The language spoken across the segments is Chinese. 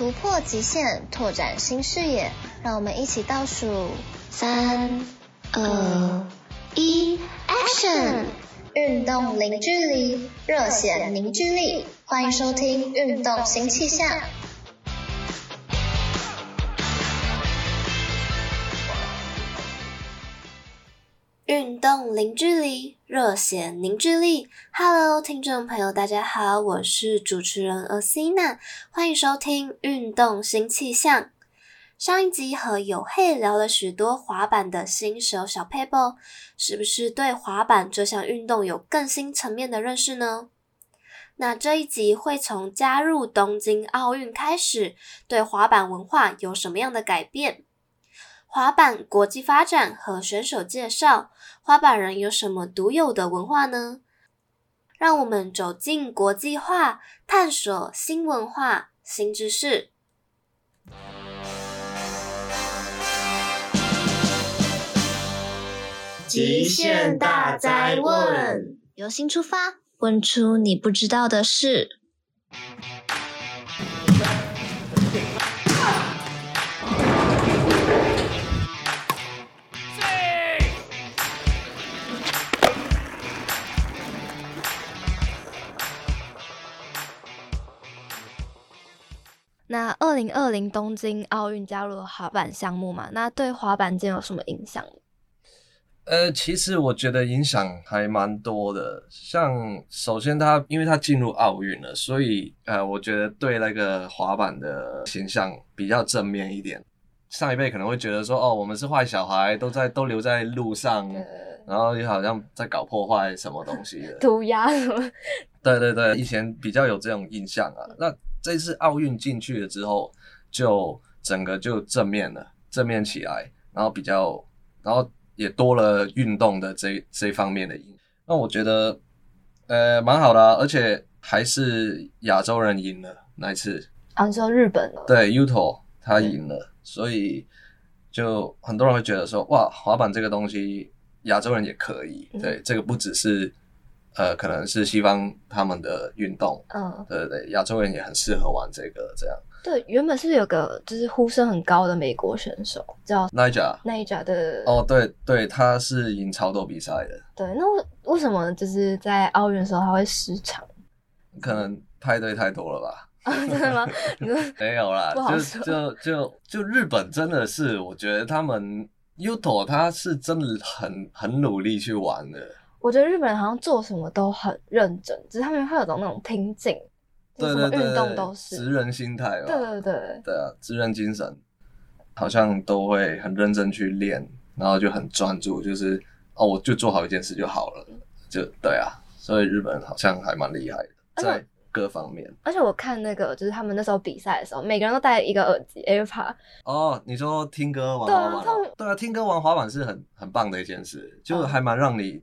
突破极限，拓展新视野，让我们一起倒数三、二、一，Action！运动零距离，热血凝聚力，欢迎收听《运动新气象》。运动零距离，热血凝聚力。Hello，听众朋友，大家好，我是主持人 Athena，欢迎收听《运动新气象》。上一集和有黑聊了许多滑板的新手小 paper，，是不是对滑板这项运动有更新层面的认识呢？那这一集会从加入东京奥运开始，对滑板文化有什么样的改变？滑板国际发展和选手介绍，滑板人有什么独有的文化呢？让我们走进国际化，探索新文化、新知识。极限大灾问，由心出发，问出你不知道的事。零二零东京奥运加入了滑板项目嘛？那对滑板界有什么影响？呃，其实我觉得影响还蛮多的。像首先他，因为他进入奥运了，所以呃，我觉得对那个滑板的形象比较正面一点。上一辈可能会觉得说，哦，我们是坏小孩，都在都留在路上，然后也好像在搞破坏什么东西的，涂鸦什么？对对对，以前比较有这种印象啊。那这次奥运进去了之后，就整个就正面了，正面起来，然后比较，然后也多了运动的这这方面的影。那我觉得，呃，蛮好的啊，而且还是亚洲人赢了那一次。啊，你说日本了？对，Yuto 他赢了，所以就很多人会觉得说，哇，滑板这个东西亚洲人也可以。对，嗯、这个不只是。呃，可能是西方他们的运动，嗯，对对对，亚洲人也很适合玩这个，这样。对，原本是有个就是呼声很高的美国选手叫 Nyjah，Nyjah 的。哦，对对，他是赢超多比赛的。对，那为为什么就是在奥运的时候他会失常？可能派对太多了吧？啊、真的吗？没有啦，就就就就日本真的是，我觉得他们 Yuto 他是真的很很努力去玩的。我觉得日本人好像做什么都很认真，只是他们会有种那种拼劲，什么运动都是职人心态吧。对对对，对啊，职人精神，好像都会很认真去练，然后就很专注，就是哦，我就做好一件事就好了，就对啊。所以日本人好像还蛮厉害的，在各方面。而且我看那个，就是他们那时候比赛的时候，每个人都戴一个耳机 AirPod。哦，你说听歌玩滑板？对啊，听歌玩滑板是很很棒的一件事，就还蛮让你。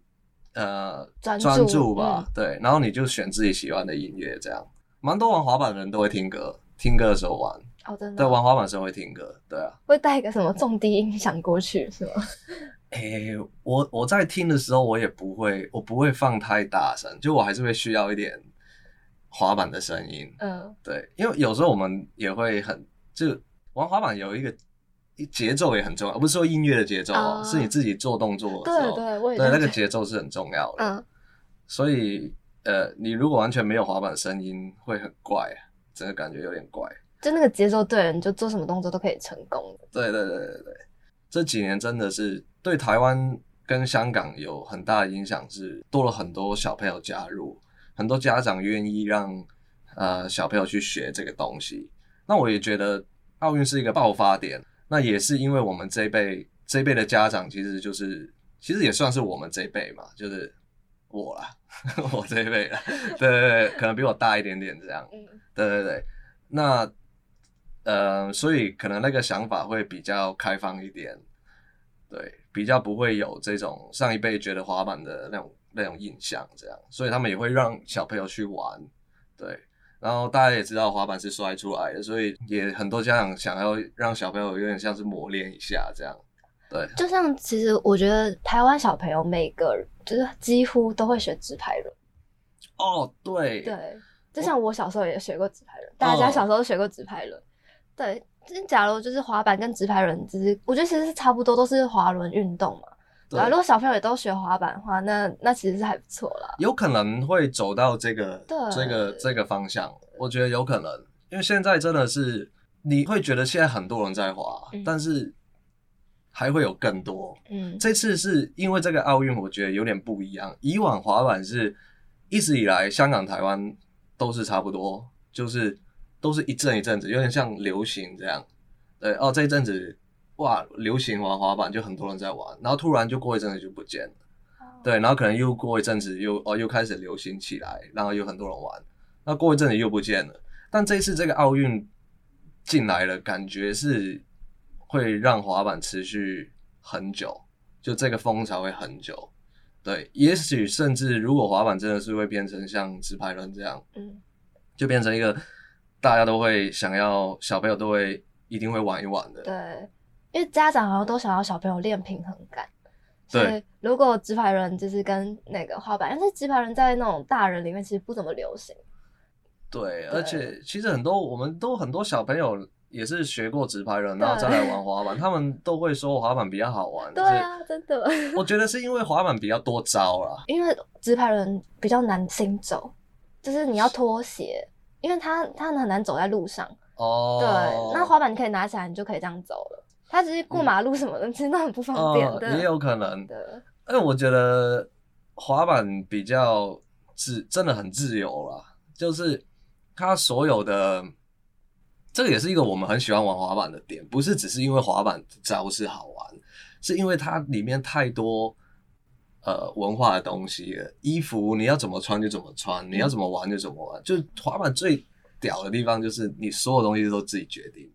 呃，专注，注吧，嗯，对，然后你就选自己喜欢的音乐，这样，蛮多玩滑板的人都会听歌，听歌的时候玩，哦，真的，对，玩滑板的时候会听歌，对啊，会带一个什么重低音响过去是吗？诶、欸，我我在听的时候，我也不会，我不会放太大声，就我还是会需要一点滑板的声音，嗯，对，因为有时候我们也会很，就玩滑板有一个。节奏也很重要，不是说音乐的节奏哦，uh, 是你自己做动作的时候，对对，我也对那个节奏是很重要的。嗯，所以呃，你如果完全没有滑板声音，会很怪，整个感觉有点怪。就那个节奏对了，你就做什么动作都可以成功。对对对对对，这几年真的是对台湾跟香港有很大的影响，是多了很多小朋友加入，很多家长愿意让呃小朋友去学这个东西。那我也觉得奥运是一个爆发点。那也是因为我们这一辈这一辈的家长，其实就是其实也算是我们这一辈嘛，就是我啦，我这一辈啦，对对对，可能比我大一点点这样，对对对。那呃，所以可能那个想法会比较开放一点，对，比较不会有这种上一辈觉得滑板的那种那种印象，这样，所以他们也会让小朋友去玩，对。然后大家也知道滑板是摔出来的，所以也很多家长想要让小朋友有点像是磨练一下这样。对，就像其实我觉得台湾小朋友每个就是几乎都会学直排轮。哦，对。对，就像我小时候也学过直排轮，大家小时候都学过直排轮。对，就是假如就是滑板跟直排轮，其实我觉得其实是差不多，都是滑轮运动嘛。对，如果小朋友也都学滑板的话，那那其实是还不错啦。有可能会走到这个这个这个方向，我觉得有可能，因为现在真的是你会觉得现在很多人在滑，嗯、但是还会有更多。嗯，这次是因为这个奥运，我觉得有点不一样。以往滑板是一直以来香港、台湾都是差不多，就是都是一阵一阵子，有点像流行这样。对哦，这一阵子。哇，流行玩滑板就很多人在玩，然后突然就过一阵子就不见了，oh. 对，然后可能又过一阵子又哦又开始流行起来，然后有很多人玩，那过一阵子又不见了。但这一次这个奥运进来了，感觉是会让滑板持续很久，就这个风潮会很久。对，也许甚至如果滑板真的是会变成像直排轮这样，嗯，就变成一个大家都会想要，小朋友都会一定会玩一玩的。对。因为家长好像都想要小朋友练平衡感，对。所以如果直排轮就是跟那个滑板，但是直排轮在那种大人里面其实不怎么流行。对，对而且其实很多我们都很多小朋友也是学过直排轮，然后再来玩滑板，他们都会说滑板比较好玩。对啊，真的。我觉得是因为滑板比较多招啦，因为直排轮比较难行走，就是你要脱鞋，因为它它很难走在路上。哦。对，那滑板你可以拿起来，你就可以这样走了。他只是过马路什么的，嗯、其实都很不方便的。也有可能的，因为我觉得滑板比较自，真的很自由啦。就是它所有的，这个也是一个我们很喜欢玩滑板的点，不是只是因为滑板招式好玩，是因为它里面太多呃文化的东西了。衣服你要怎么穿就怎么穿，你要怎么玩就怎么玩。嗯、就滑板最屌的地方就是你所有东西都自己决定。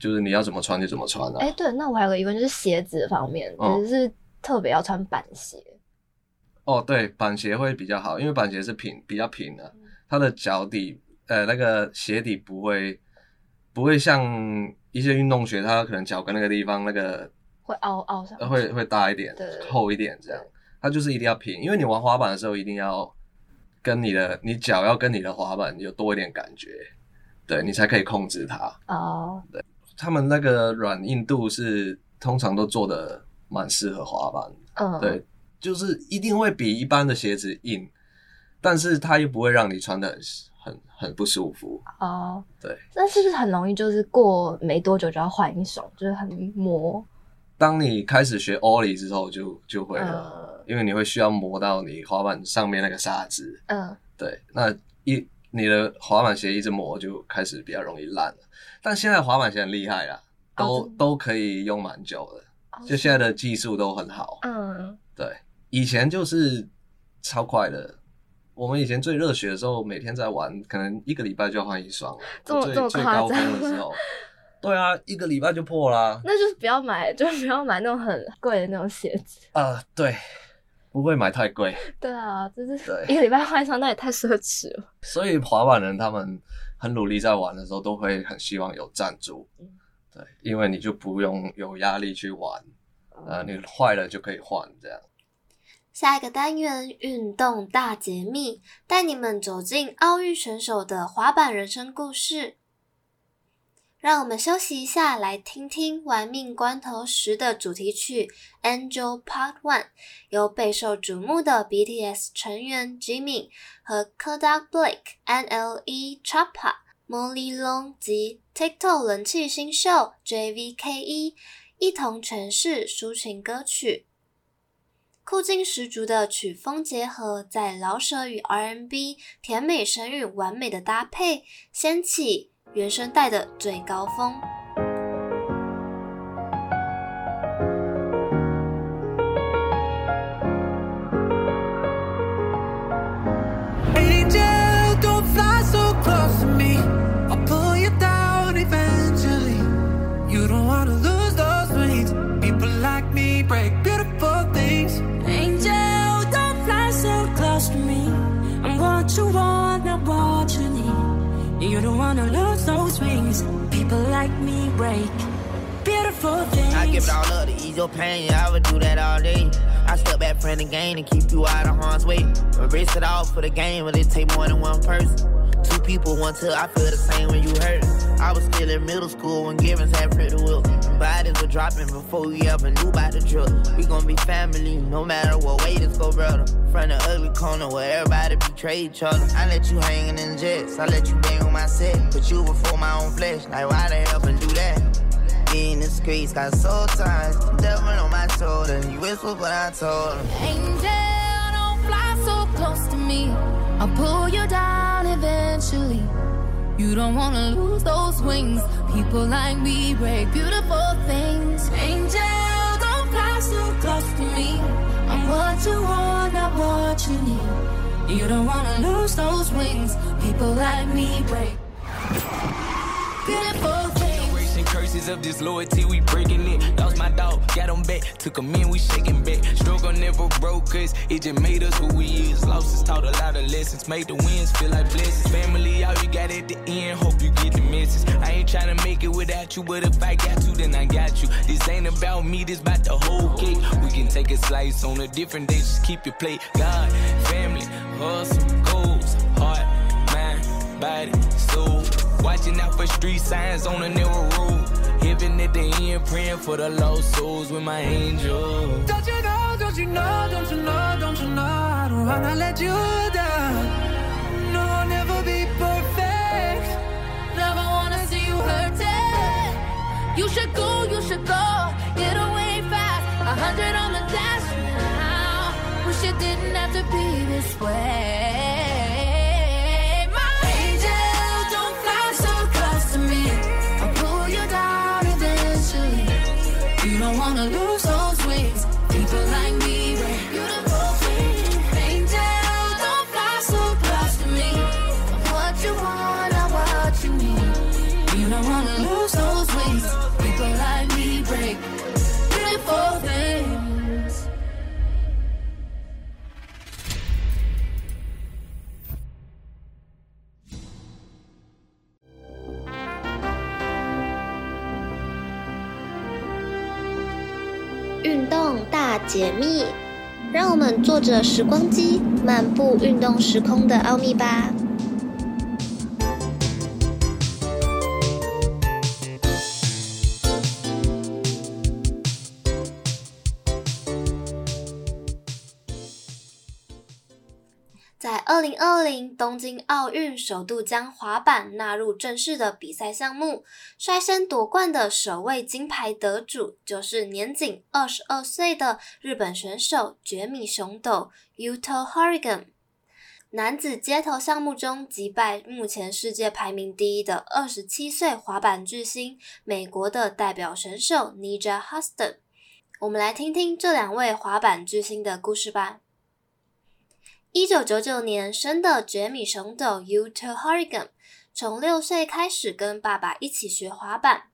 就是你要怎么穿就怎么穿啊！哎、欸，对，那我还有个疑问，就是鞋子方面，就、嗯、是特别要穿板鞋。哦，对，板鞋会比较好，因为板鞋是平，比较平的，嗯、它的脚底，呃，那个鞋底不会不会像一些运动鞋，它可能脚跟那个地方那个会凹凹上，会会大一点，对厚一点这样。它就是一定要平，因为你玩滑板的时候，一定要跟你的你脚要跟你的滑板有多一点感觉，对你才可以控制它。哦，对。他们那个软硬度是通常都做的蛮适合滑板，嗯，对，就是一定会比一般的鞋子硬，但是它又不会让你穿的很很很不舒服。哦。对，那是不是很容易就是过没多久就要换一双，就是很磨？当你开始学 Ollie 之后就，就就会了，嗯，因为你会需要磨到你滑板上面那个沙子，嗯，对，那一你的滑板鞋一直磨就开始比较容易烂了。但现在滑板鞋很厉害啦，都、oh, 都可以用蛮久的，oh, 就现在的技术都很好。嗯，对，以前就是超快的。我们以前最热血的时候，每天在玩，可能一个礼拜就要换一双。这么这么最高峰的时候，对啊，一个礼拜就破啦。那就是不要买，就是不要买那种很贵的那种鞋子。啊、呃，对，不会买太贵。对啊，就是一个礼拜换一双，那也太奢侈了。所以滑板人他们。很努力在玩的时候，都会很希望有赞助，对，因为你就不用有压力去玩，呃，你坏了就可以换这样。下一个单元运动大解密，带你们走进奥运选手的滑板人生故事。让我们休息一下，来听听《玩命关头十》的主题曲《Angel Part One》，由备受瞩目的 BTS 成员 Jimmy 和 Kodak Black、NLE Choppa、Molly Long 及 TikTok 人气新秀 JVKE 一同诠释抒情歌曲，酷劲十足的曲风结合，在饶舌与 R&B 甜美神韵完美的搭配，掀起原声带的最高峰。Wanna lose those wings. People like me break beautiful things. I give it all up to ease your pain. I would do that all day. I step back from the game and keep you out of harm's way. Erase it all for the game, but it take more than one person. Two people, one till I feel the same when you hurt. I was still in middle school when Givens had pretty will. Bodies were dropping before we ever knew about the drill. We gon' be family, no matter what way this go, brother. From the ugly corner where everybody betray each other. I let you hanging in jets, I let you bang on my set. Put you before my own flesh, like why the hell and do that? In the streets, got soul ties, devil on my shoulder. You whisper, but I told him. Angel, don't fly so close to me. I'll pull you down eventually. You don't wanna lose those wings. People like me break beautiful things. Angel, don't fly so close to me. I'm what you want, not what you need. You don't wanna lose those wings. People like me break beautiful curses of disloyalty, we breaking it. Lost my dog, got him back. Took him in, we shaking back. Struggle never broke cause it just made us who we is. Losses taught a lot of lessons, made the wins feel like blessings. Family, all you got at the end, hope you get the message. I ain't trying to make it without you, but if I got you, then I got you. This ain't about me, this about the whole cake. We can take a slice on a different day, just keep your plate. God, family, hustle, goals, heart, mind, body, soul. Watching out for street signs on a narrow road. Heaven at the end, praying for the lost souls with my angel. Don't you know, don't you know, don't you know, don't you know, I don't wanna let you down. No, I'll never be perfect. Never wanna see you hurting. You should go, you should go, get away fast. A hundred on the dash now. Wish it didn't have to be this way. 解密，让我们坐着时光机，漫步运动时空的奥秘吧。二零二零东京奥运首度将滑板纳入正式的比赛项目，率先夺冠的首位金牌得主就是年仅二十二岁的日本选手绝米雄斗 Yuto Horigome。男子街头项目中击败目前世界排名第一的二十七岁滑板巨星美国的代表选手 Nijah Huston。我们来听听这两位滑板巨星的故事吧。一九九九年生的杰米熊斗 Yuto Horigome，从六岁开始跟爸爸一起学滑板，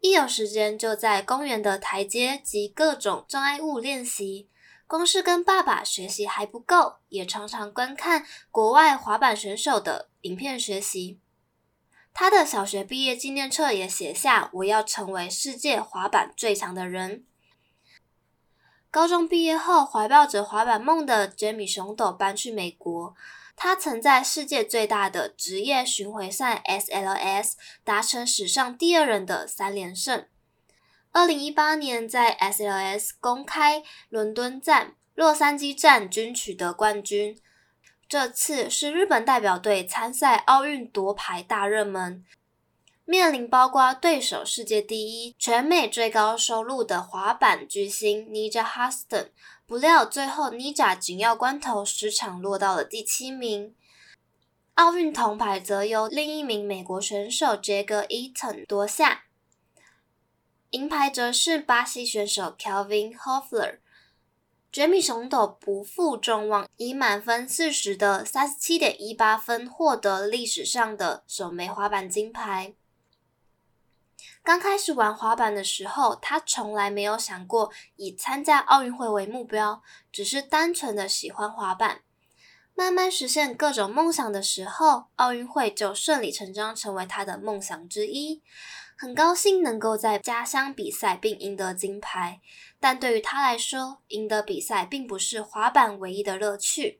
一有时间就在公园的台阶及各种障碍物练习。光是跟爸爸学习还不够，也常常观看国外滑板选手的影片学习。他的小学毕业纪念册也写下：“我要成为世界滑板最强的人。”高中毕业后，怀抱着滑板梦的绝米熊斗搬去美国。他曾在世界最大的职业巡回赛 SLS 达成史上第二人的三连胜。二零一八年在 SLS 公开伦敦站、洛杉矶站均取得冠军。这次是日本代表队参赛奥运夺牌大热门。面临包括对手世界第一、全美最高收入的滑板巨星 n i j a h u s t o n 不料最后 n i j a 紧要关头失场落到了第七名。奥运铜牌则由另一名美国选手 Jagger Eaton 夺下，银牌则是巴西选手 Kelvin Hoffler。绝米雄斗不负众望，以满分四十的三十七点一八分获得历史上的首枚滑板金牌。刚开始玩滑板的时候，他从来没有想过以参加奥运会为目标，只是单纯的喜欢滑板。慢慢实现各种梦想的时候，奥运会就顺理成章成为他的梦想之一。很高兴能够在家乡比赛并赢得金牌，但对于他来说，赢得比赛并不是滑板唯一的乐趣。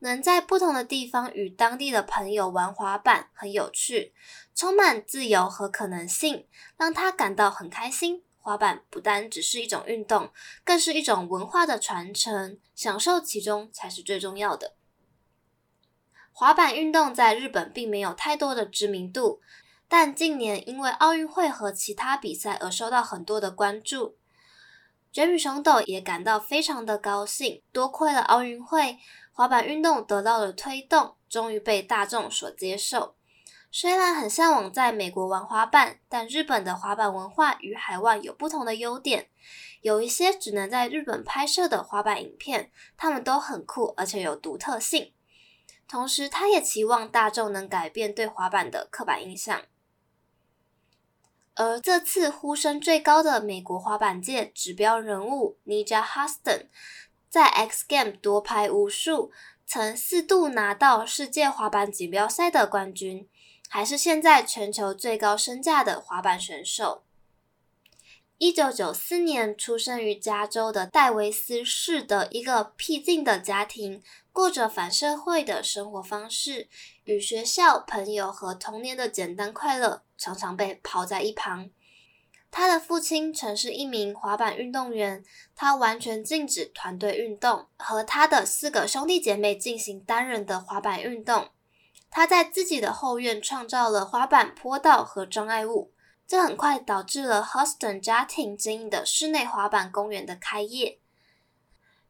能在不同的地方与当地的朋友玩滑板很有趣，充满自由和可能性，让他感到很开心。滑板不单只是一种运动，更是一种文化的传承，享受其中才是最重要的。滑板运动在日本并没有太多的知名度，但近年因为奥运会和其他比赛而受到很多的关注。卷米熊斗也感到非常的高兴，多亏了奥运会，滑板运动得到了推动，终于被大众所接受。虽然很向往在美国玩滑板，但日本的滑板文化与海外有不同的优点。有一些只能在日本拍摄的滑板影片，他们都很酷，而且有独特性。同时，他也期望大众能改变对滑板的刻板印象。而这次呼声最高的美国滑板界指标人物 Nija h u s t o n 在 X Games 夺牌无数，曾四度拿到世界滑板锦标赛的冠军，还是现在全球最高身价的滑板选手。一九九四年出生于加州的戴维斯市的一个僻静的家庭。过着反社会的生活方式，与学校、朋友和童年的简单快乐常常被抛在一旁。他的父亲曾是一名滑板运动员，他完全禁止团队运动，和他的四个兄弟姐妹进行单人的滑板运动。他在自己的后院创造了滑板坡道和障碍物，这很快导致了 Huston 家庭经营的室内滑板公园的开业。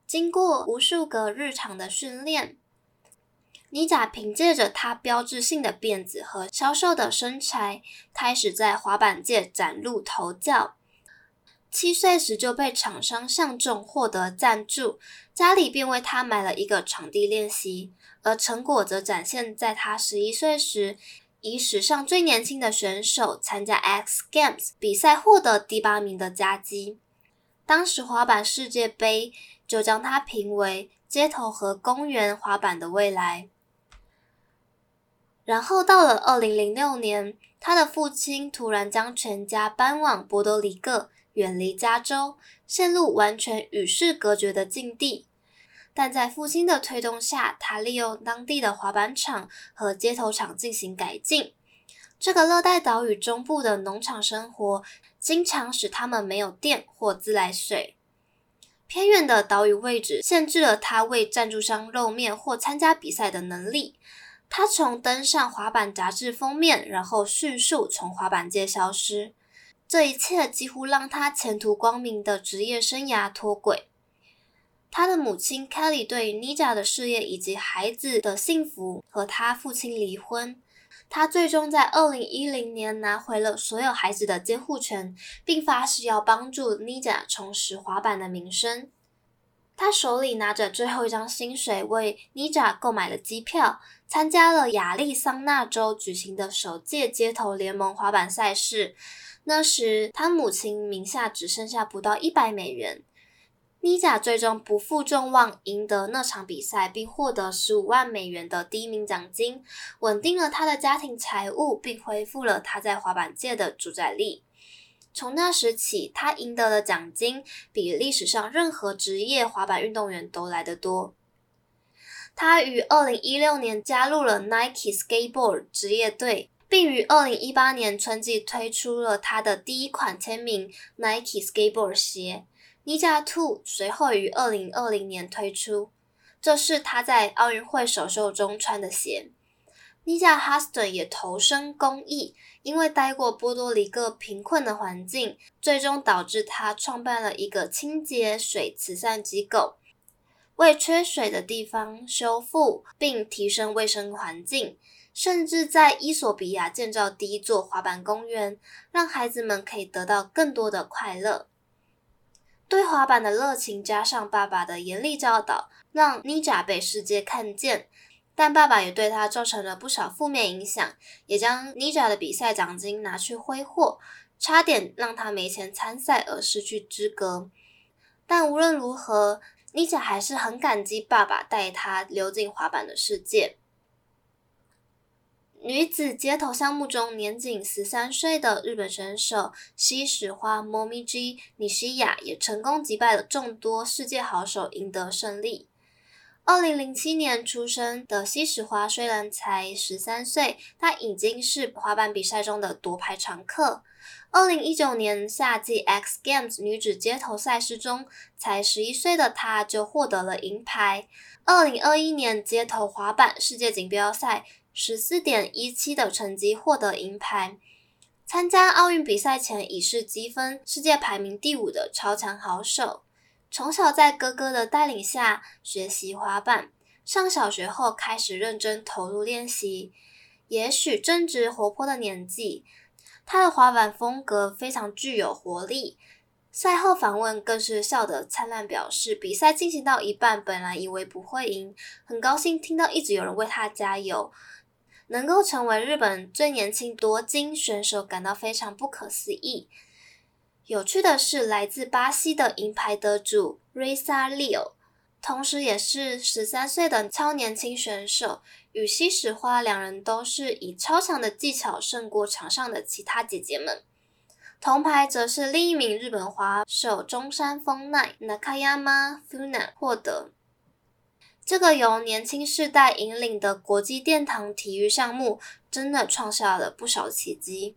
经过无数个日常的训练，妮贾凭借着她标志性的辫子和消瘦的身材，开始在滑板界崭露头角。七岁时就被厂商相中，获得赞助，家里便为她买了一个场地练习。而成果则展现在她十一岁时，以史上最年轻的选手参加 X Games 比赛，获得第八名的佳绩。当时滑板世界杯。就将它评为街头和公园滑板的未来。然后到了二零零六年，他的父亲突然将全家搬往波多黎各，远离加州，陷入完全与世隔绝的境地。但在父亲的推动下，他利用当地的滑板场和街头场进行改进。这个热带岛屿中部的农场生活，经常使他们没有电或自来水。偏远的岛屿位置限制了他为赞助商露面或参加比赛的能力。他从登上滑板杂志封面，然后迅速从滑板界消失。这一切几乎让他前途光明的职业生涯脱轨。他的母亲 Kelly 对于妮贾的事业以及孩子的幸福和他父亲离婚。他最终在二零一零年拿回了所有孩子的监护权，并发誓要帮助 Nia 重拾滑板的名声。他手里拿着最后一张薪水，为妮贾购买了机票，参加了亚利桑那州举行的首届街头联盟滑板赛事。那时，他母亲名下只剩下不到一百美元。妮贾最终不负众望，赢得那场比赛，并获得十五万美元的第一名奖金，稳定了他的家庭财务，并恢复了他在滑板界的主宰力。从那时起，他赢得的奖金比历史上任何职业滑板运动员都来得多。他于二零一六年加入了 Nike Skateboard 职业队，并于二零一八年春季推出了他的第一款签名 Nike Skateboard 鞋。，Nija Two 随后于二零二零年推出，这是他在奥运会首秀中穿的鞋。Nija Huston 也投身公益，因为待过波多黎各贫困的环境，最终导致他创办了一个清洁水慈善机构，为缺水的地方修复并提升卫生环境，甚至在伊索比亚建造第一座滑板公园，让孩子们可以得到更多的快乐。对滑板的热情加上爸爸的严厉教导，让妮扎被世界看见。但爸爸也对他造成了不少负面影响，也将妮扎的比赛奖金拿去挥霍，差点让他没钱参赛而失去资格。但无论如何，妮姐还是很感激爸爸带她溜进滑板的世界。女子街头项目中，年仅十三岁的日本选手西矢樺 Momiji Nishia 也成功击败了众多世界好手，赢得胜利。二零零七年出生的西矢樺虽然才十三岁，但已经是滑板比赛中的夺牌常客。二零一九年夏季 X Games 女子街头赛事中，才十一岁的她就获得了银牌。二零二一年街头滑板世界锦标赛。十四点一七的成绩获得银牌。参加奥运比赛前已是积分世界排名第五的超强好手。从小在哥哥的带领下学习滑板，上小学后开始认真投入练习。也许正值活泼的年纪，他的滑板风格非常具有活力。赛后访问更是笑得灿烂，表示比赛进行到一半，本来以为不会赢，很高兴听到一直有人为他加油。能够成为日本最年轻夺金选手，感到非常不可思议。有趣的是，来自巴西的银牌得主 Reza Leo 同时也是十三岁的超年轻选手，与西矢樺两人都是以超强的技巧胜过场上的其他姐姐们。铜牌则是另一名日本滑手中山丰奈 Nakayama Funa 获得。这个由年轻世代引领的国际殿堂体育项目，真的创下了不少奇迹。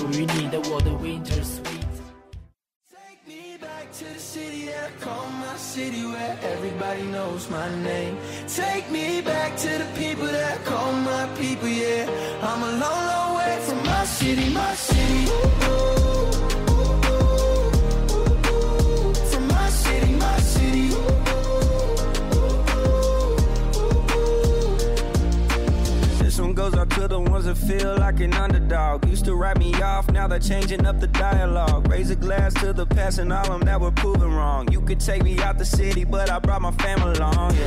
属于你的我的 Winter Sweet。 times I feel like an underdog. Used to write me off, now they're changing up the dialogue. Raise a glass to the past and all them that were proven wrong. You could take me out the city, but I brought my family along, yeah.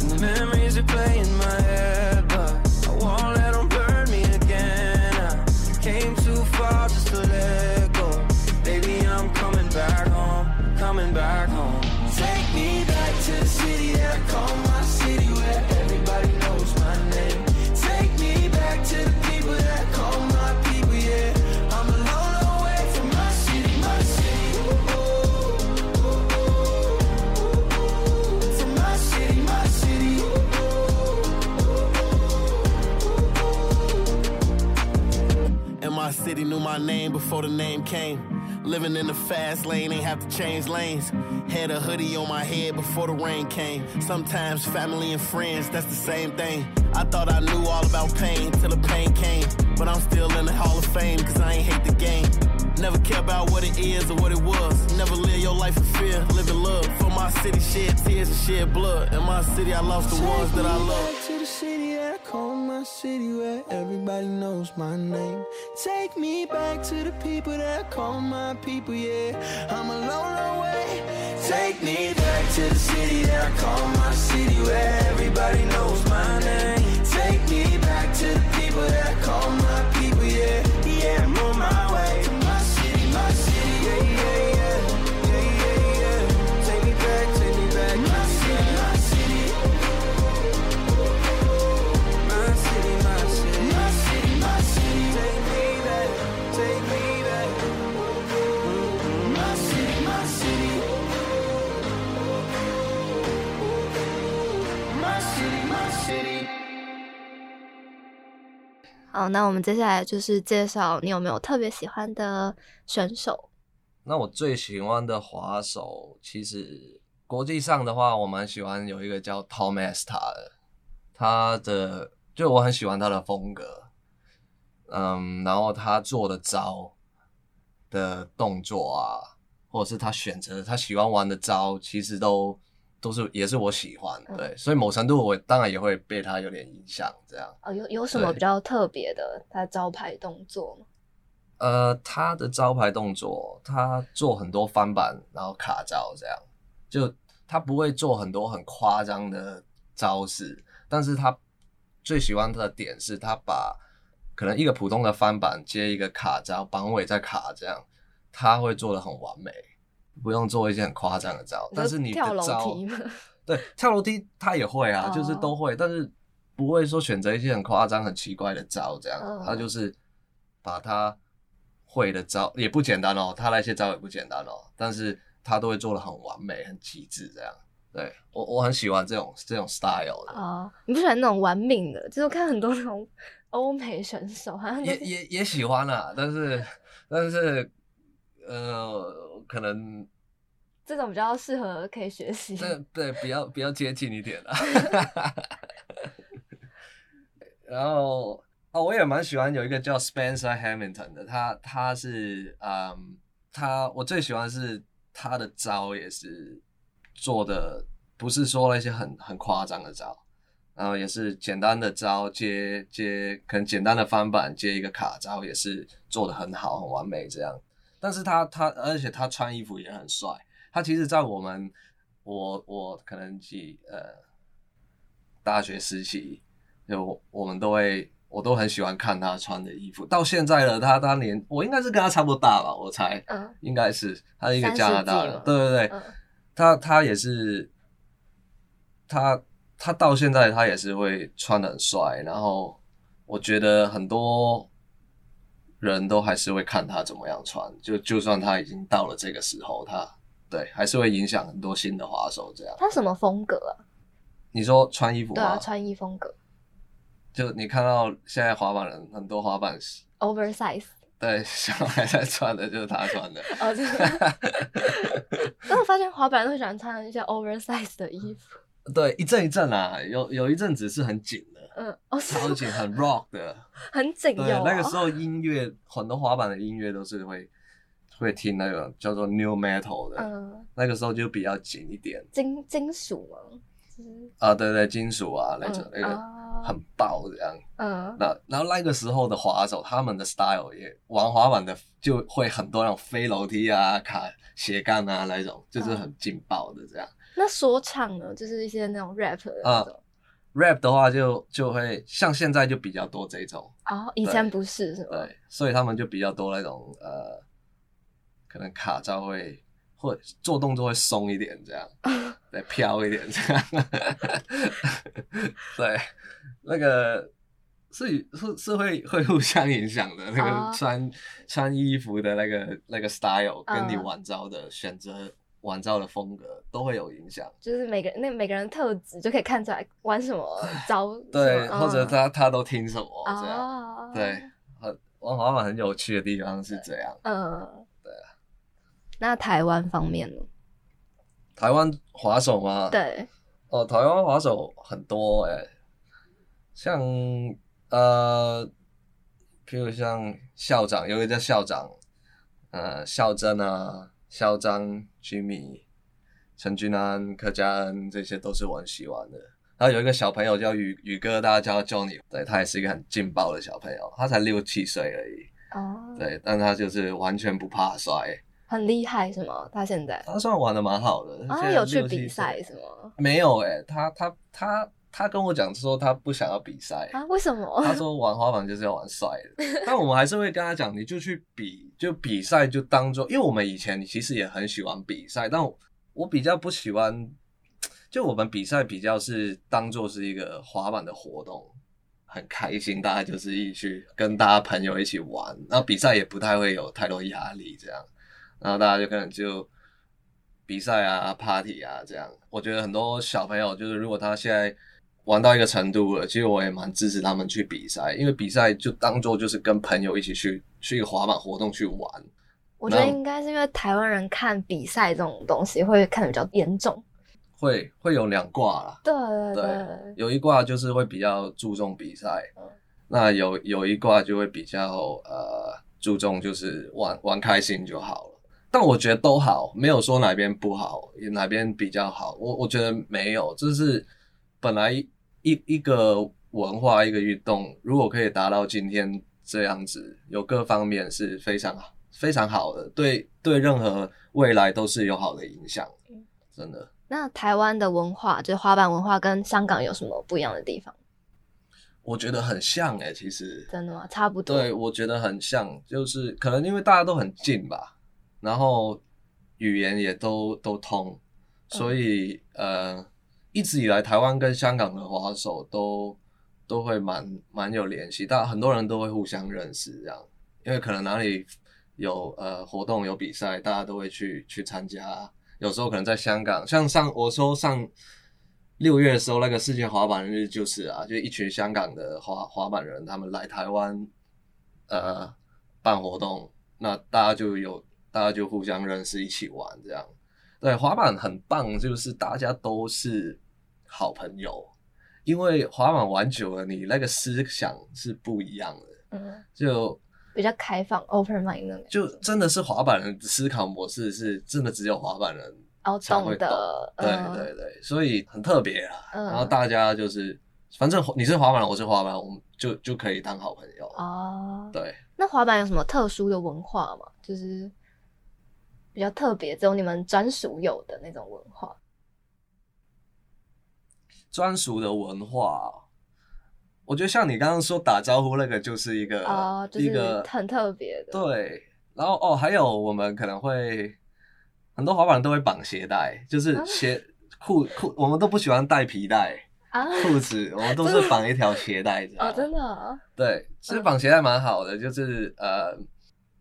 And the memories replay in my head, but I won't let them burn me again. I came too far just to let go. Baby, I'm coming back home, coming back home. Take me back to the city that I call Living in the fast lane, ain't have to change lanes. Had a hoodie on my head before the rain came. Sometimes family and friends, that's the same thing. I thought I knew all about pain till the pain came. But I'm still in the Hall of Fame, cause I ain't hate the game. Never care about what it is or what it was. Never live your life in fear, live in love. For my city, shed tears and shed blood. In my city, I lost the ones that I love. My city where everybody knows my name. Take me back to the people that call my people, yeah. I'm a long, way. Take me back to the city that I call my city where everybody knows my name. Take me back to the people that call my 那我们接下来就是介绍你有没有特别喜欢的选手？那我最喜欢的滑手，其实国际上的话，我蛮喜欢有一个叫 Tom Esta 的，他的就我很喜欢他的风格，嗯，然后他做的招的动作啊，或者是他选择他喜欢玩的招，其实都都是也是我喜欢，对，嗯、所以某程度我当然也会被他有点影响，这样。哦，有有什么比较特别的他招牌动作吗？呃，他的招牌动作，他做很多翻板，然后卡招，这样，就他不会做很多很夸张的招式，但是他最喜欢他的点是他把可能一个普通的翻板接一个卡招，绑尾再卡这样。他会做的很完美，不用做一些很夸张的招，但是你的招，跳楼梯 对，跳楼梯他也会啊，oh. 就是都会，但是不会说选择一些很夸张、很奇怪的招这样，oh. 他就是把他会的招也不简单哦，他那些招也不简单哦，但是他都会做的很完美、很极致这样。对我我很喜欢这种这种 style 的哦，oh. 你不喜欢那种玩命的？就是看很多那种欧美选手，好像也也也喜欢啊，但是但是。呃，可能这种比较适合可以学习。对对，比较比较接近一点的。然后哦，我也蛮喜欢有一个叫 Spencer Hamilton 的，他他是嗯，他我最喜欢是他的招也是做的不是说那些很很夸张的招，然后也是简单的招接接，可能简单的翻板接一个卡招也是做的很好很完美这样。但是他他，而且他穿衣服也很帅。他其实，在我们我我可能几呃大学时期，就我们都会，我都很喜欢看他穿的衣服。到现在了，他他年我应该是跟他差不多大吧，我猜，嗯，应该是他是一个加拿大人，对对对，嗯、他他也是，他他到现在他也是会穿的很帅。然后我觉得很多。人都还是会看他怎么样穿，就就算他已经到了这个时候，他对还是会影响很多新的滑手。这样，他什么风格啊？你说穿衣服吗？对啊，穿衣风格。就你看到现在滑板人很多滑板 oversize，对，小孩在穿的就是他穿的。哦，真的。但我发现滑板人都喜欢穿一些 oversize 的衣服。对，一阵一阵啊，有有一阵子是很紧的。嗯，哦，超紧，很 rock 的，很紧。对，那个时候音乐很多滑板的音乐都是会会听那个叫做 new metal 的，嗯，那个时候就比较紧一点。金金属吗？啊，对对，金属啊，那种那个很爆这样。嗯，那然后那个时候的滑手，他们的 style 也玩滑板的就会很多那种飞楼梯啊、卡斜杠啊那种，就是很劲爆的这样。那说唱呢，就是一些那种 rap 的那种。Rap 的话就就会像现在就比较多这种哦，以前不是是吗？对，所以他们就比较多那种呃，可能卡招会或做动作会松一点这样，对，飘一点这样，对，那个是是是会会互相影响的，那个穿、哦、穿衣服的那个那个 style 跟你玩招的选择。嗯玩招的风格都会有影响，就是每个那每个人特质就可以看出来玩什么招，对，或者他他都听什么这样，对，很玩滑板很有趣的地方是这样，嗯，对。那台湾方面呢？台湾滑手吗？对，哦，台湾滑手很多哎，像呃，譬如像校长，有一个叫校长，呃，校真啊。嚣张、Jimmy、陈俊安、柯佳恩，这些都是我很喜欢的。然后有一个小朋友叫宇宇哥，大家叫他 Johnny，对，他也是一个很劲爆的小朋友，他才六七岁而已。哦。对，但他就是完全不怕摔。很厉害是吗？他现在？他算玩的蛮好的。啊，他有去比赛是吗？没有哎、欸，他他他他跟我讲说他不想要比赛啊？为什么？他说玩滑板就是要玩帅的。但我们还是会跟他讲，你就去比。就比赛就当做，因为我们以前其实也很喜欢比赛，但我，我比较不喜欢，就我们比赛比较是当做是一个滑板的活动，很开心，大家就是一起跟大家朋友一起玩，然后比赛也不太会有太多压力这样，然后大家就可能就比赛啊、party 啊这样。我觉得很多小朋友就是如果他现在。玩到一个程度了，其实我也蛮支持他们去比赛，因为比赛就当做就是跟朋友一起去去一个滑板活动去玩。我觉得应该是因为台湾人看比赛这种东西会看得比较严重，会会有两挂啦。对对对，有一挂就是会比较注重比赛，嗯、那有有一挂就会比较呃注重就是玩玩开心就好了。但我觉得都好，没有说哪边不好，哪边比较好。我我觉得没有，就是本来一一个文化一个运动，如果可以达到今天这样子，有各方面是非常非常好的，对对，任何未来都是有好的影响，真的。那台湾的文化，就是滑板文化，跟香港有什么不一样的地方？我觉得很像哎、欸，其实真的吗？差不多。对，我觉得很像，就是可能因为大家都很近吧，然后语言也都都通，所以、嗯、呃，一直以来台湾跟香港的滑手都都会蛮蛮有联系，大家很多人都会互相认识这样，因为可能哪里有呃活动有比赛，大家都会去去参加。有时候可能在香港，像上我说上六月的时候，那个世界滑板日就是啊，就一群香港的滑滑板人，他们来台湾呃办活动，那大家就有大家就互相认识，一起玩这样。对，滑板很棒，就是大家都是好朋友，因为滑板玩久了，你那个思想是不一样的，嗯，就。比较开放，open mind 的，就真的是滑板人思考模式是真的只有滑板人才会懂，哦、懂的，对对对，所以很特别啊。嗯、然后大家就是，反正你是滑板人，我是滑板人，我们就就可以当好朋友哦。对，那滑板有什么特殊的文化吗？就是比较特别，只有你们专属有的那种文化。专属的文化。我觉得像你刚刚说打招呼那个就是一个、哦就是、一个很特别的。对，然后哦，还有我们可能会很多滑板人都会绑鞋带，就是鞋裤裤，我们都不喜欢带皮带啊，裤子我们都是绑一条鞋带这样。哦，真的、哦？对，其实绑鞋带蛮好的，就是呃，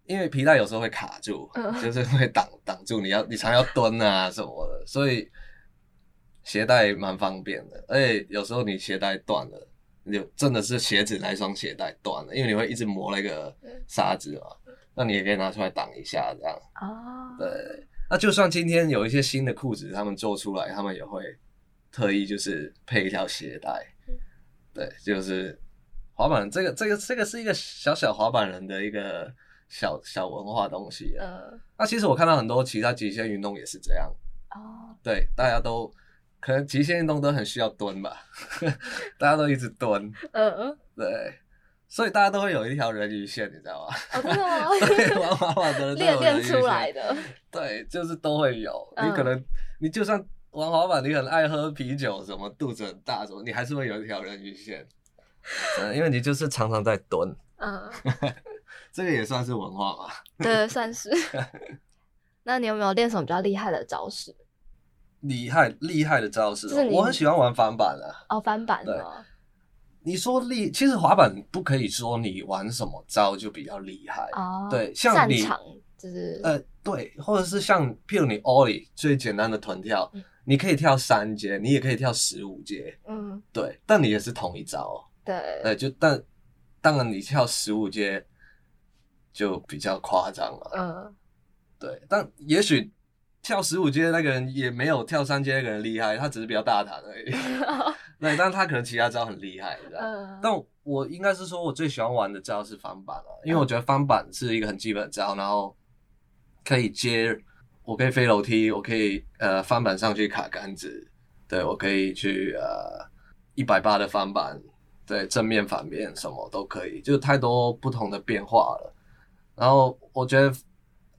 因为皮带有时候会卡住，嗯、就是会挡挡住你要你常要蹲啊什么的，所以鞋带蛮方便的，而且有时候你鞋带断了。就真的是鞋子那双鞋带断了，因为你会一直磨那个沙子嘛，那你也可以拿出来挡一下这样。哦。对，那就算今天有一些新的裤子他们做出来，他们也会特意就是配一条鞋带。对，就是滑板这个这个这个是一个小小滑板人的一个小小文化东西啊。那其实我看到很多其他极限运动也是这样。哦。对，大家都。可能极限运动都很需要蹲吧，大家都一直蹲，嗯嗯，对，所以大家都会有一条人鱼线，你知道吗？哦，真的吗？对，玩滑板的 人练练出来的，对，就是都会有。你可能你就算玩滑板，你很爱喝啤酒，什么肚子很大什么，你还是会有一条人鱼线，嗯，因为你就是常常在蹲，嗯，这个也算是文化吧？对，算是。那你有没有练什么比较厉害的招式？厉害厉害的招式，我很喜欢玩翻板的。哦，翻板的。你说厉，其实滑板不可以说你玩什么招就比较厉害。哦。对，像你就是呃，对，或者是像譬如你 Ollie 最简单的臀跳，你可以跳三阶，你也可以跳十五阶。嗯。对，但你也是同一招。对。对，就但当然你跳十五阶就比较夸张了。嗯。对，但也许。跳十五阶的那个人也没有跳三阶那个人厉害，他只是比较大胆而已。对，但是他可能其他招很厉害，嗯。但我应该是说，我最喜欢玩的招是翻板了，因为我觉得翻板是一个很基本的招，然后可以接，我可以飞楼梯，我可以呃翻板上去卡杆子，对，我可以去呃一百八的翻板，对，正面反面什么都可以，就太多不同的变化了。然后我觉得。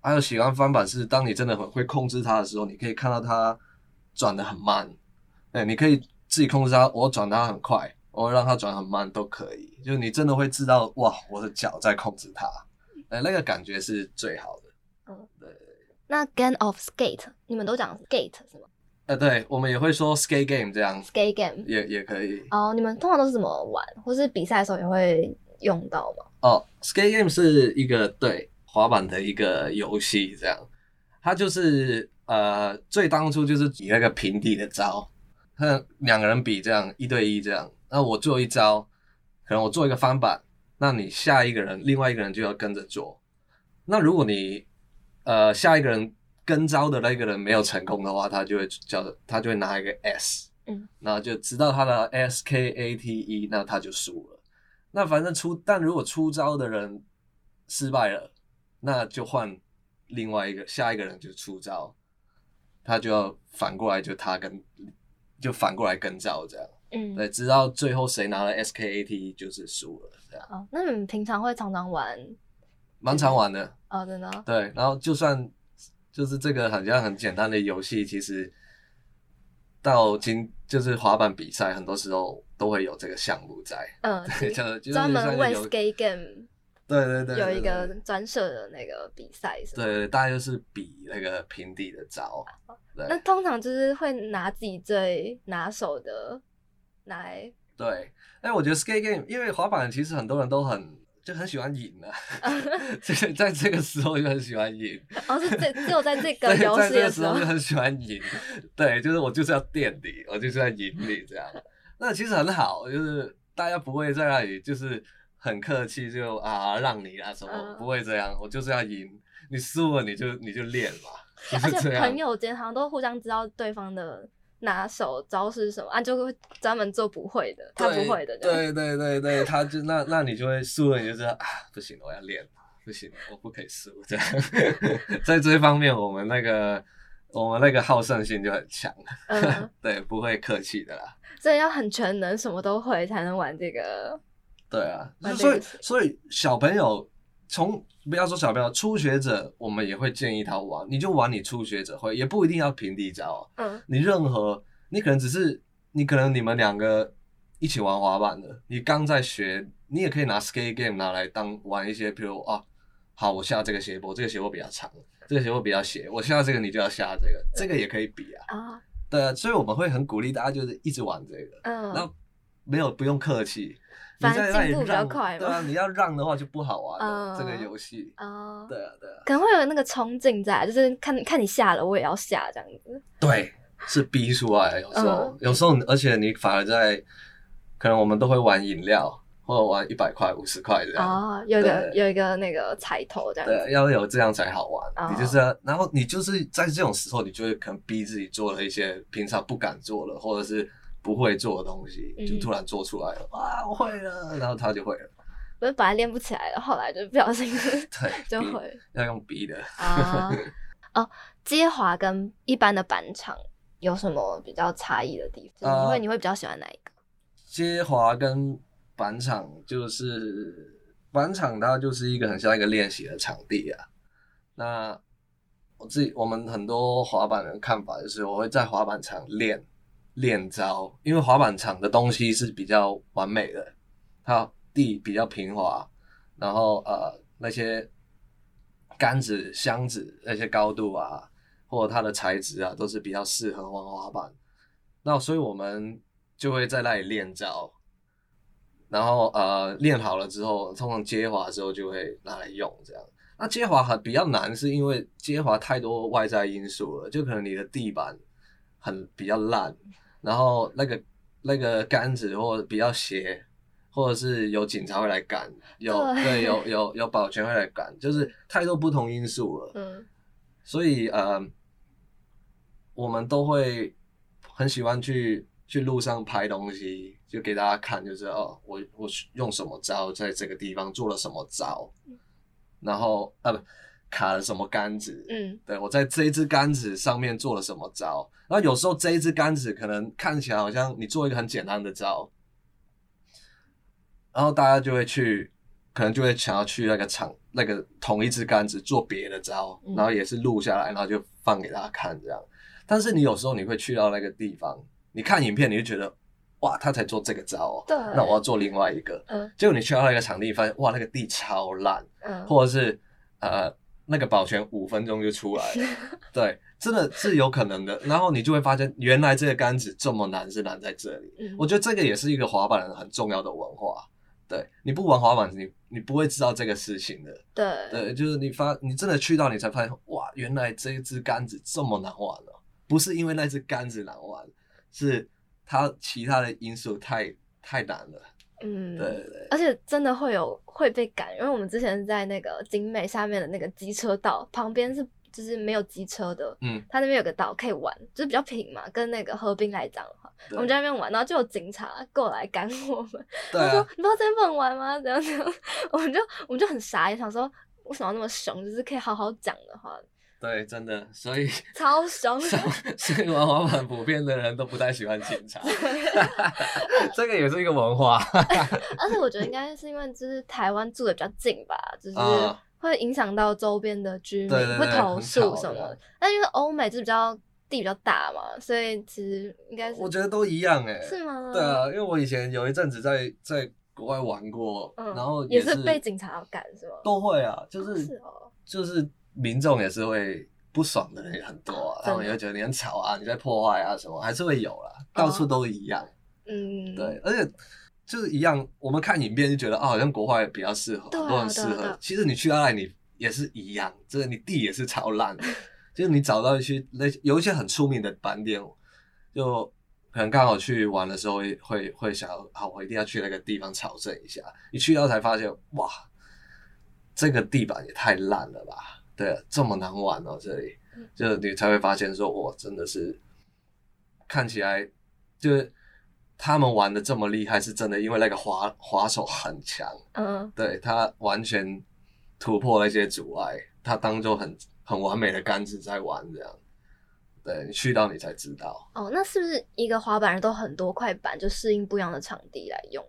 还有喜欢翻板是，当你真的很会控制它的时候，你可以看到它转的很慢。哎，你可以自己控制它，我转它很快，我让它转很慢都可以。就你真的会知道，哇，我的脚在控制它，哎，那个感觉是最好的。嗯，对。那 Game of Skate，你们都讲 Skate 是吗？呃，对，我们也会说 Skate Game 这样。Skate Game 也也可以。哦，你们通常都是怎么玩，或是比赛的时候也会用到吗？哦，Skate Game 是一个对。滑板的一个游戏，这样，它就是呃，最当初就是比那个平底的招，看两个人比这样一对一这样，那我做一招，可能我做一个翻板，那你下一个人，另外一个人就要跟着做，那如果你呃下一个人跟招的那个人没有成功的话，他就会叫他就会拿一个 S，嗯，那就知道他的 S K A T E，那他就输了。那反正出，但如果出招的人失败了。那就换另外一个下一个人就出招，他就要反过来就他跟就反过来跟招这样，嗯，对，直到最后谁拿了 SKAT 就是输了这样。哦，那你们平常会常常玩？蛮常玩的哦，真的。对，然后就算就是这个好像很简单的游戏，其实到今就是滑板比赛，很多时候都会有这个项目在，嗯，对，就专门为 skate game。对对对，有一个专设的那个比赛？对对，大概就是比那个平底的招。对，那通常就是会拿自己最拿手的来。对，哎，我觉得 skate game，因为滑板其实很多人都很就很喜欢赢啊，这个在这个时候就很喜欢赢。哦，是这只有在这个 游戏的时候就很喜欢赢。对，就是我就是要垫你，我就是要赢你这样。那其实很好，就是大家不会在那里就是。很客气就啊让你啊什么、嗯、不会这样，我就是要赢，你输了你就你就练嘛。而且朋友间好像都互相知道对方的拿手招式什么啊，就会专门做不会的，他不会的。对对对对，他就那那你就会输了，你就知道啊不行，我要练，不行，我不可以输这样。在这一方面，我们那个我们那个好胜心就很强，嗯、对，不会客气的啦。所以要很全能，什么都会才能玩这个。对啊，所以所以小朋友从不要说小朋友，初学者我们也会建议他玩，你就玩你初学者会，也不一定要平底招。嗯，你任何你可能只是你可能你们两个一起玩滑板的，你刚在学，你也可以拿 skate game 拿来当玩一些，比如啊，好，我下这个斜坡，这个斜坡比较长，这个斜坡比较斜，我下这个你就要下这个，这个也可以比啊。啊，对啊，所以我们会很鼓励大家就是一直玩这个，嗯，然后没有不用客气。反正进步比较快嘛。对啊，你要让的话就不好玩了。Uh, 这个游戏。啊。Uh, 对啊，对啊。可能会有那个冲劲在，就是看看你下了，我也要下这样子。对，是逼出来。有时候，uh, 有时候，而且你反而在，可能我们都会玩饮料，或者玩一百块、五十块这样。哦，uh, 有一个有一个那个彩头这样子。对，要有这样才好玩。Uh, 你就是要，然后你就是在这种时候，你就会可能逼自己做了一些平常不敢做的，或者是。不会做的东西，就突然做出来了，哇、嗯，我会了，然后他就会了。不是本来练不起来的，后来就不小心 对 就会。要用逼的啊。哦，接滑跟一般的板场有什么比较差异的地方？你会、呃、你会比较喜欢哪一个？接滑跟板场就是板场，它就是一个很像一个练习的场地啊。那我自己我们很多滑板人的看法就是，我会在滑板场练。练招，因为滑板场的东西是比较完美的，它地比较平滑，然后呃那些杆子、箱子那些高度啊，或者它的材质啊，都是比较适合玩滑板。那所以我们就会在那里练招，然后呃练好了之后，通常接滑的时候就会拿来用这样。那接滑还比较难，是因为接滑太多外在因素了，就可能你的地板很比较烂。然后那个那个杆子或者比较斜，或者是有警察会来赶，有对，对有有有保全会来赶，就是太多不同因素了。嗯，所以呃，我们都会很喜欢去去路上拍东西，就给大家看，就是哦，我我用什么招，在这个地方做了什么招，然后啊不。卡了什么杆子？嗯，对，我在这一支杆子上面做了什么招？然后有时候这一支杆子可能看起来好像你做一个很简单的招，然后大家就会去，可能就会想要去那个场，那个同一支杆子做别的招，然后也是录下来，然后就放给大家看这样。但是你有时候你会去到那个地方，你看影片你就觉得，哇，他才做这个招哦，对，那我要做另外一个。嗯，结果你去到那个场地，发现哇，那个地超烂，嗯，或者是呃。那个保全五分钟就出来了，对，真的是有可能的。然后你就会发现，原来这个杆子这么难，是难在这里。嗯、我觉得这个也是一个滑板人很重要的文化。对，你不玩滑板，你你不会知道这个事情的。对，对，就是你发，你真的去到，你才发现，哇，原来这一支杆子这么难玩了，哦。不是因为那支杆子难玩，是它其他的因素太太难了。嗯，对对，而且真的会有会被赶，因为我们之前在那个景美下面的那个机车道旁边是就是没有机车的，嗯，它那边有个岛可以玩，就是比较平嘛，跟那个河滨来讲的话，我们在那边玩，然后就有警察过来赶我们，他、啊、说你不知道这边不能玩吗？怎样怎样，我们就我们就很傻，也想说为什么要那么凶？就是可以好好讲的话。对，真的，所以 超凶。所以玩滑板普遍的人都不太喜欢警察，这个也是一个文化。而且我觉得应该是因为就是台湾住的比较近吧，就是会影响到周边的居民，会投诉什么。但因为欧美就是比较地比较大嘛，所以其实应该是我觉得都一样哎。是吗？对啊，因为我以前有一阵子在在国外玩过，然后也是被警察赶是吗？都会啊，就是就是。民众也是会不爽的人也很多啊，他们也会觉得你很吵啊，你在破坏啊什么，还是会有啦，到处都一样。嗯，对，而且就是一样，我们看影片就觉得啊，好像国外比较适合，都很适合。其实你去到那里，你也是一样，这个你地也是超烂的，就是你找到一些那有一些很出名的板点，就可能刚好去玩的时候会会会想要，好，我一定要去那个地方朝圣一下。你去到才发现，哇，这个地板也太烂了吧。对，这么难玩哦，这里就你才会发现说，哇，真的是看起来就是他们玩的这么厉害，是真的，因为那个滑滑手很强，嗯，对，他完全突破了一些阻碍，他当做很很完美的杆子在玩这样，对，你去到你才知道。哦，那是不是一个滑板人都很多块板，就适应不一样的场地来用？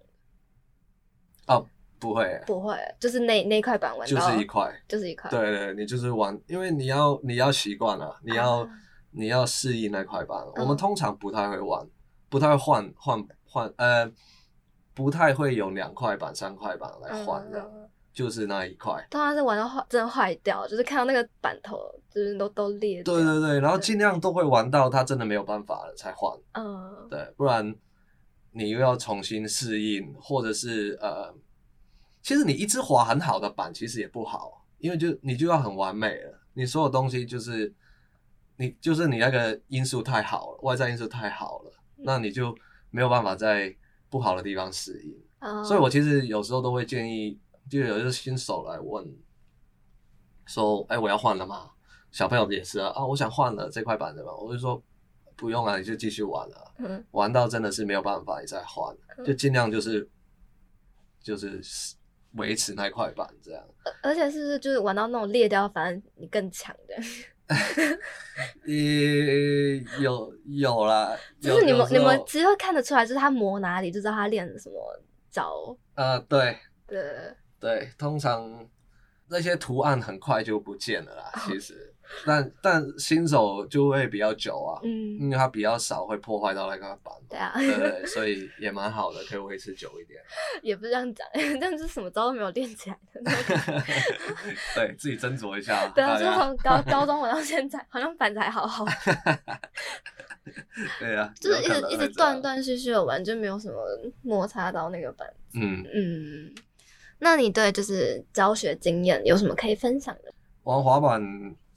哦。不会，不会，就是那那块板玩就是一块，就是一块。对对，你就是玩，因为你要你要习惯了，你要、啊、你要适应那块板。嗯、我们通常不太会玩，不太会换换换，呃，不太会有两块板、三块板来换的，嗯、就是那一块。通常是玩到坏，真的坏掉，就是看到那个板头就是都都裂。对对对，然后尽量都会玩到它真的没有办法了才换。嗯，对，不然你又要重新适应，或者是呃。其实你一直滑很好的板，其实也不好，因为就你就要很完美了。你所有东西就是你就是你那个因素太好了，外在因素太好了，那你就没有办法在不好的地方适应。Oh. 所以我其实有时候都会建议，就有一个新手来问说：“哎，我要换了吗？”小朋友也是啊，啊，我想换了这块板的嘛，我就说不用啊，你就继续玩了，嗯，玩到真的是没有办法，你再换，就尽量就是就是。维持那块板这样，而且是不是就是玩到那种裂掉，反正你更强的？呃有有啦，就是你们你们其实会看得出来，就是他磨哪里，就知道他练什么招。呃，对对对，通常那些图案很快就不见了啦，其实。但但新手就会比较久啊，嗯，因为它比较少会破坏到那个板，对啊，对对，所以也蛮好的，可以维持久一点。也不是这样讲，但是什么招都没有练起来的。对，自己斟酌一下。对啊，就从高高中玩到现在，好像板子还好好。对啊，就是一直一直断断续续的玩，就没有什么摩擦到那个板子。嗯嗯，那你对就是教学经验有什么可以分享的？玩滑板。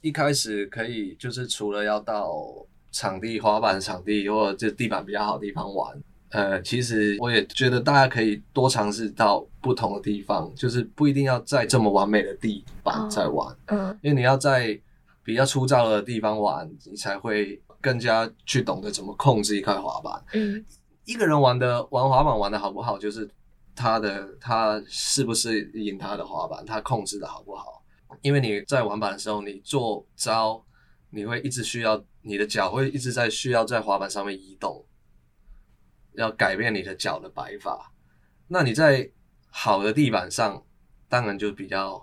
一开始可以就是除了要到场地滑板场地或者就地板比较好的地方玩，呃，其实我也觉得大家可以多尝试到不同的地方，就是不一定要在这么完美的地板在玩，嗯，因为你要在比较粗糙的地方玩，你才会更加去懂得怎么控制一块滑板。嗯，一个人玩的玩滑板玩的好不好，就是他的他是不适应他的滑板，他控制的好不好。因为你在玩板的时候，你做招，你会一直需要你的脚会一直在需要在滑板上面移动，要改变你的脚的摆法。那你在好的地板上，当然就比较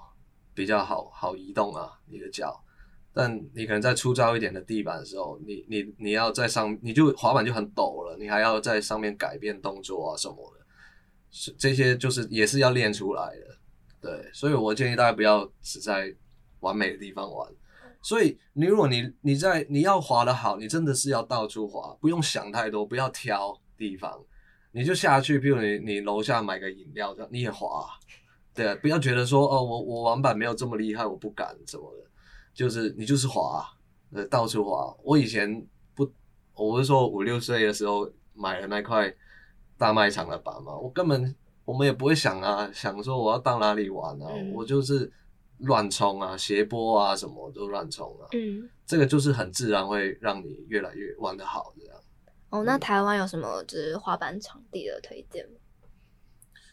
比较好好移动啊，你的脚。但你可能在粗糙一点的地板的时候，你你你要在上，你就滑板就很陡了，你还要在上面改变动作啊什么的，是这些就是也是要练出来的。对，所以我建议大家不要只在完美的地方玩。所以你如果你你在你要滑得好，你真的是要到处滑，不用想太多，不要挑地方，你就下去。比如你你楼下买个饮料，这样你也滑。对，不要觉得说哦，我我玩板没有这么厉害，我不敢什么的。就是你就是滑，呃，到处滑。我以前不，我不是说五六岁的时候买了那块大卖场的板嘛，我根本。我们也不会想啊，想说我要到哪里玩啊，嗯、我就是乱冲啊，斜坡啊，什么都乱冲啊。嗯，这个就是很自然会让你越来越玩得好这样。哦，那台湾有什么就是滑板场地的推荐吗？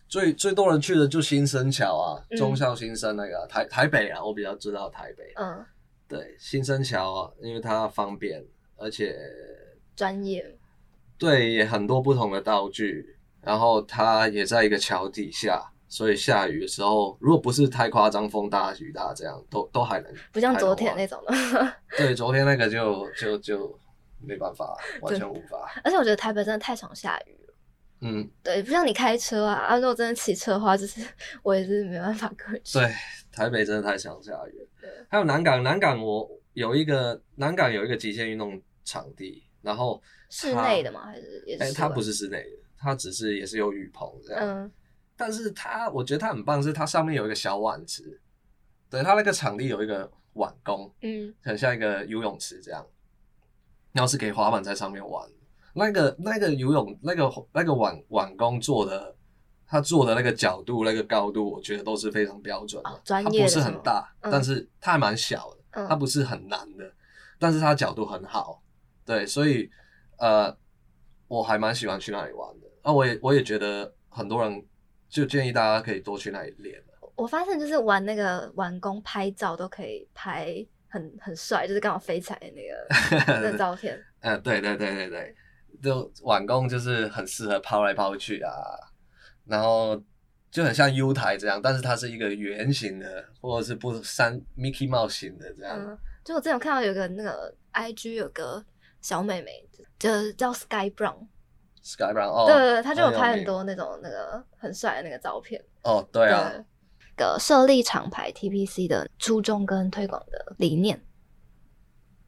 最最多人去的就新生桥啊，中校新生那个台台北啊，我比较知道台北。嗯，对，新生桥啊，因为它方便，而且专业。对，也很多不同的道具，然后它也在一个桥底下，所以下雨的时候，如果不是太夸张，风大雨大这样，都都还能。不像昨天那种的。对，昨天那个就就就没办法，完全无法。而且我觉得台北真的太常下雨了。嗯，对，不像你开车啊，啊，如果真的骑车的话，就是 我也是没办法过去。对，台北真的太常下雨了。对，还有南港，南港我有一个南港有一个极限运动场地，然后室内的吗？还是也是？哎、欸，它不是室内的，它只是也是有雨棚这样。嗯，但是它我觉得它很棒，是它上面有一个小碗池，对，它那个场地有一个碗工，嗯，很像一个游泳池这样，然后是可以滑板在上面玩。那个那个游泳那个那个碗碗工做的，他做的那个角度那个高度，我觉得都是非常标准的。哦、专业的。它不是很大，嗯、但是它还蛮小的。嗯、它不是很难的，但是它角度很好。对，所以呃，我还蛮喜欢去那里玩的。啊，我也我也觉得很多人就建议大家可以多去那里练。我发现就是玩那个玩工拍照都可以拍很很帅，就是刚好飞起来的那个那 照片。嗯，对对对对对。就晚工就是很适合抛来抛去啊，然后就很像 U 台这样，但是它是一个圆形的，或者是不三 Mickey Mouse 型的这样。嗯，就我之前有看到有个那个 IG 有个小妹妹，就叫 Sky Brown。Sky Brown 哦，对对对，他就有拍很多那种那个很帅的那个照片。哦，对啊。个设立厂牌 TPC 的初衷跟推广的理念。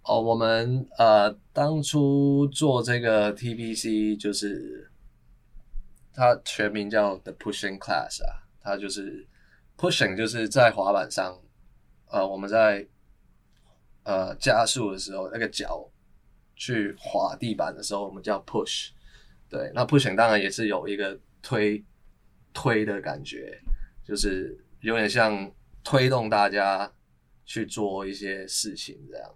哦，我们呃当初做这个 TPC 就是它全名叫 The Pushing Class 啊，它就是 Pushing 就是在滑板上，呃我们在呃加速的时候，那个脚去滑地板的时候，我们叫 Push。对，那 Pushing 当然也是有一个推推的感觉，就是有点像推动大家去做一些事情这样。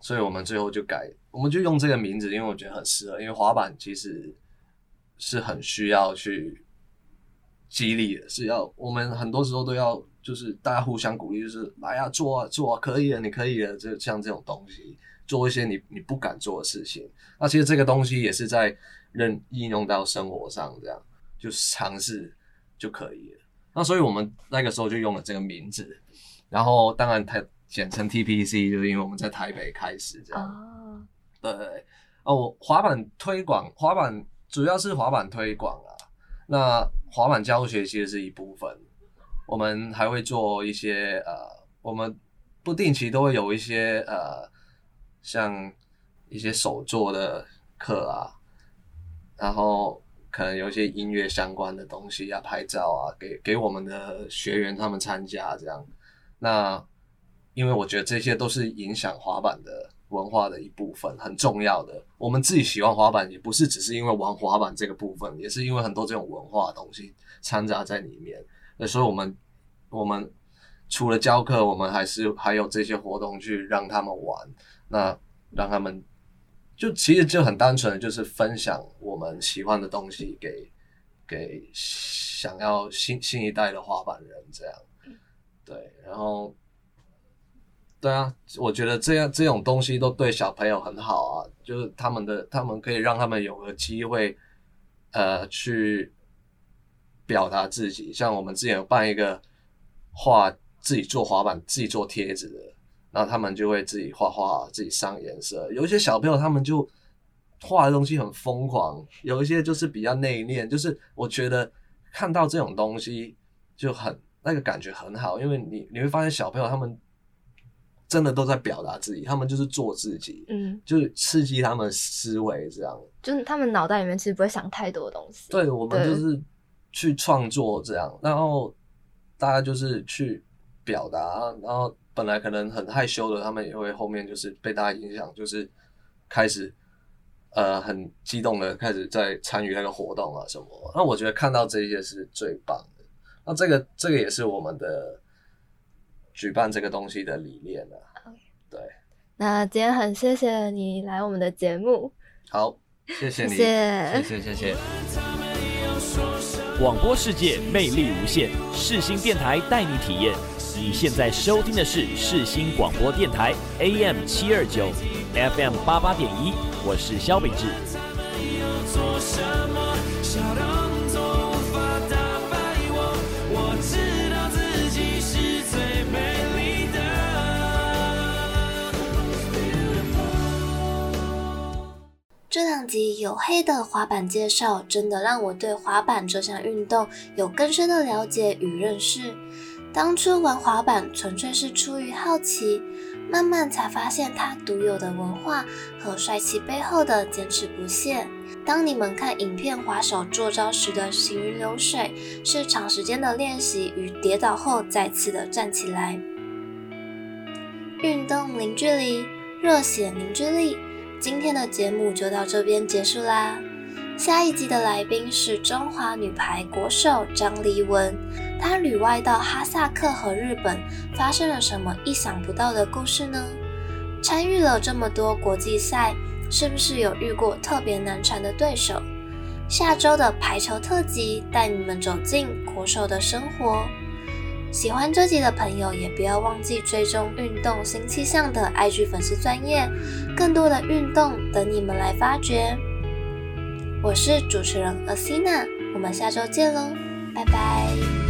所以我们最后就改，我们就用这个名字，因为我觉得很适合。因为滑板其实是很需要去激励的，是要我们很多时候都要就是大家互相鼓励，就是来呀，做啊做啊，可以的，你可以的，就像这种东西，做一些你你不敢做的事情。那其实这个东西也是在认应用到生活上，这样就是尝试就可以了。那所以我们那个时候就用了这个名字，然后当然它。简称 TPC，就是因为我们在台北开始这样。Oh. 对哦，我滑板推广，滑板主要是滑板推广啊。那滑板教学其实是一部分，我们还会做一些呃，我们不定期都会有一些呃，像一些手作的课啊，然后可能有一些音乐相关的东西啊，拍照啊，给给我们的学员他们参加这样。那因为我觉得这些都是影响滑板的文化的一部分，很重要的。我们自己喜欢滑板，也不是只是因为玩滑板这个部分，也是因为很多这种文化的东西掺杂在里面。那所以，我们我们除了教课，我们还是还有这些活动去让他们玩，那让他们就其实就很单纯的就是分享我们喜欢的东西给给想要新新一代的滑板人这样，对，然后。对啊，我觉得这样这种东西都对小朋友很好啊，就是他们的，他们可以让他们有个机会，呃，去表达自己。像我们之前有办一个画自己做滑板、自己做贴纸的，然后他们就会自己画画、自己上颜色。有一些小朋友他们就画的东西很疯狂，有一些就是比较内敛。就是我觉得看到这种东西就很那个感觉很好，因为你你会发现小朋友他们。真的都在表达自己，他们就是做自己，嗯，就是刺激他们思维，这样，就是他们脑袋里面其实不会想太多的东西。对，我们就是去创作这样，然后大家就是去表达，然后本来可能很害羞的，他们也会后面就是被大家影响，就是开始呃很激动的开始在参与那个活动啊什么。那我觉得看到这些是最棒的。那这个这个也是我们的。举办这个东西的理念、啊对。那今天很谢谢你来我们的节目。好，谢谢你，谢谢，谢谢，谢谢。广播世界魅力无限，世新电台带你体验。你现在收听的是世新广播电台 AM 七二九，FM 八八点一，我是萧秉治。这两集黝黑的滑板介绍，真的让我对滑板这项运动有更深的了解与认识。当初玩滑板纯粹是出于好奇，慢慢才发现它独有的文化和帅气背后的坚持不懈。当你们看影片滑手做招时的行云流水，是长时间的练习与跌倒后再次的站起来。运动零距离，热血凝聚力。今天的节目就到这边结束啦。下一集的来宾是中华女排国手张丽雯，她旅外到哈萨克和日本，发生了什么意想不到的故事呢？参与了这么多国际赛，是不是有遇过特别难缠的对手？下周的排球特辑带你们走进国手的生活。喜欢这集的朋友，也不要忘记追踪运动新气象的 IG 粉丝专业，更多的运动等你们来发掘。我是主持人 Asina，我们下周见喽，拜拜。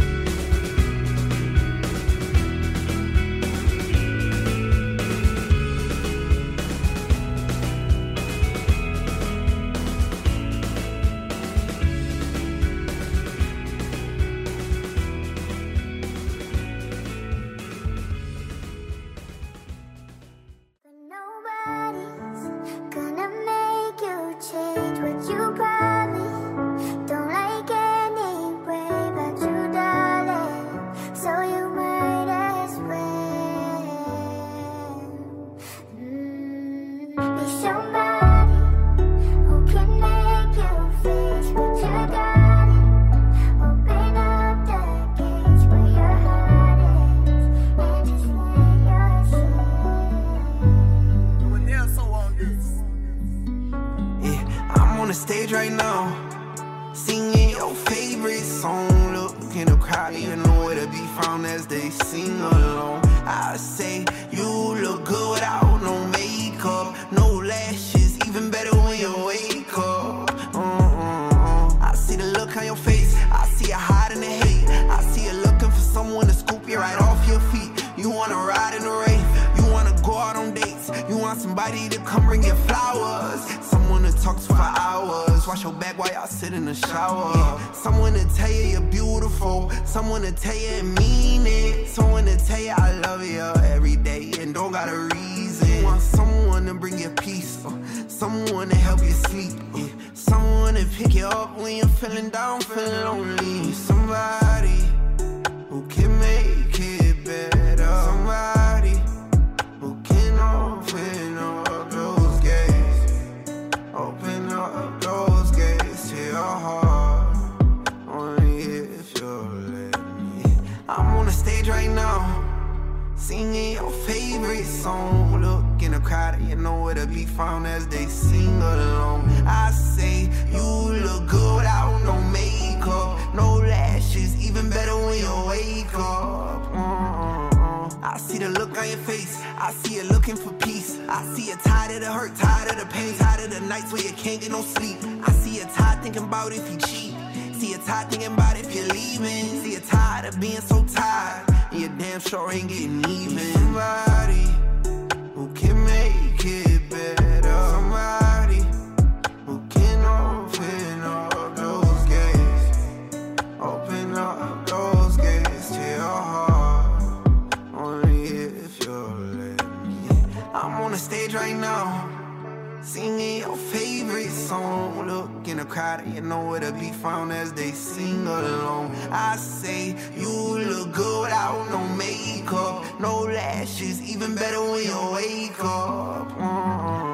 face. I see you looking for peace. I see you tired of the hurt, tired of the pain, tired of the nights where you can't get no sleep. I see you tired thinking about if you cheat. See you tired thinking about if you're leaving. See you tired of being so tired. And you damn sure ain't getting even. Somebody who can make it. right now. Your favorite song. Look in the crowd and you know where to be found as they sing along. I say, you look good without no makeup, no lashes, even better when you wake up. Mm -hmm.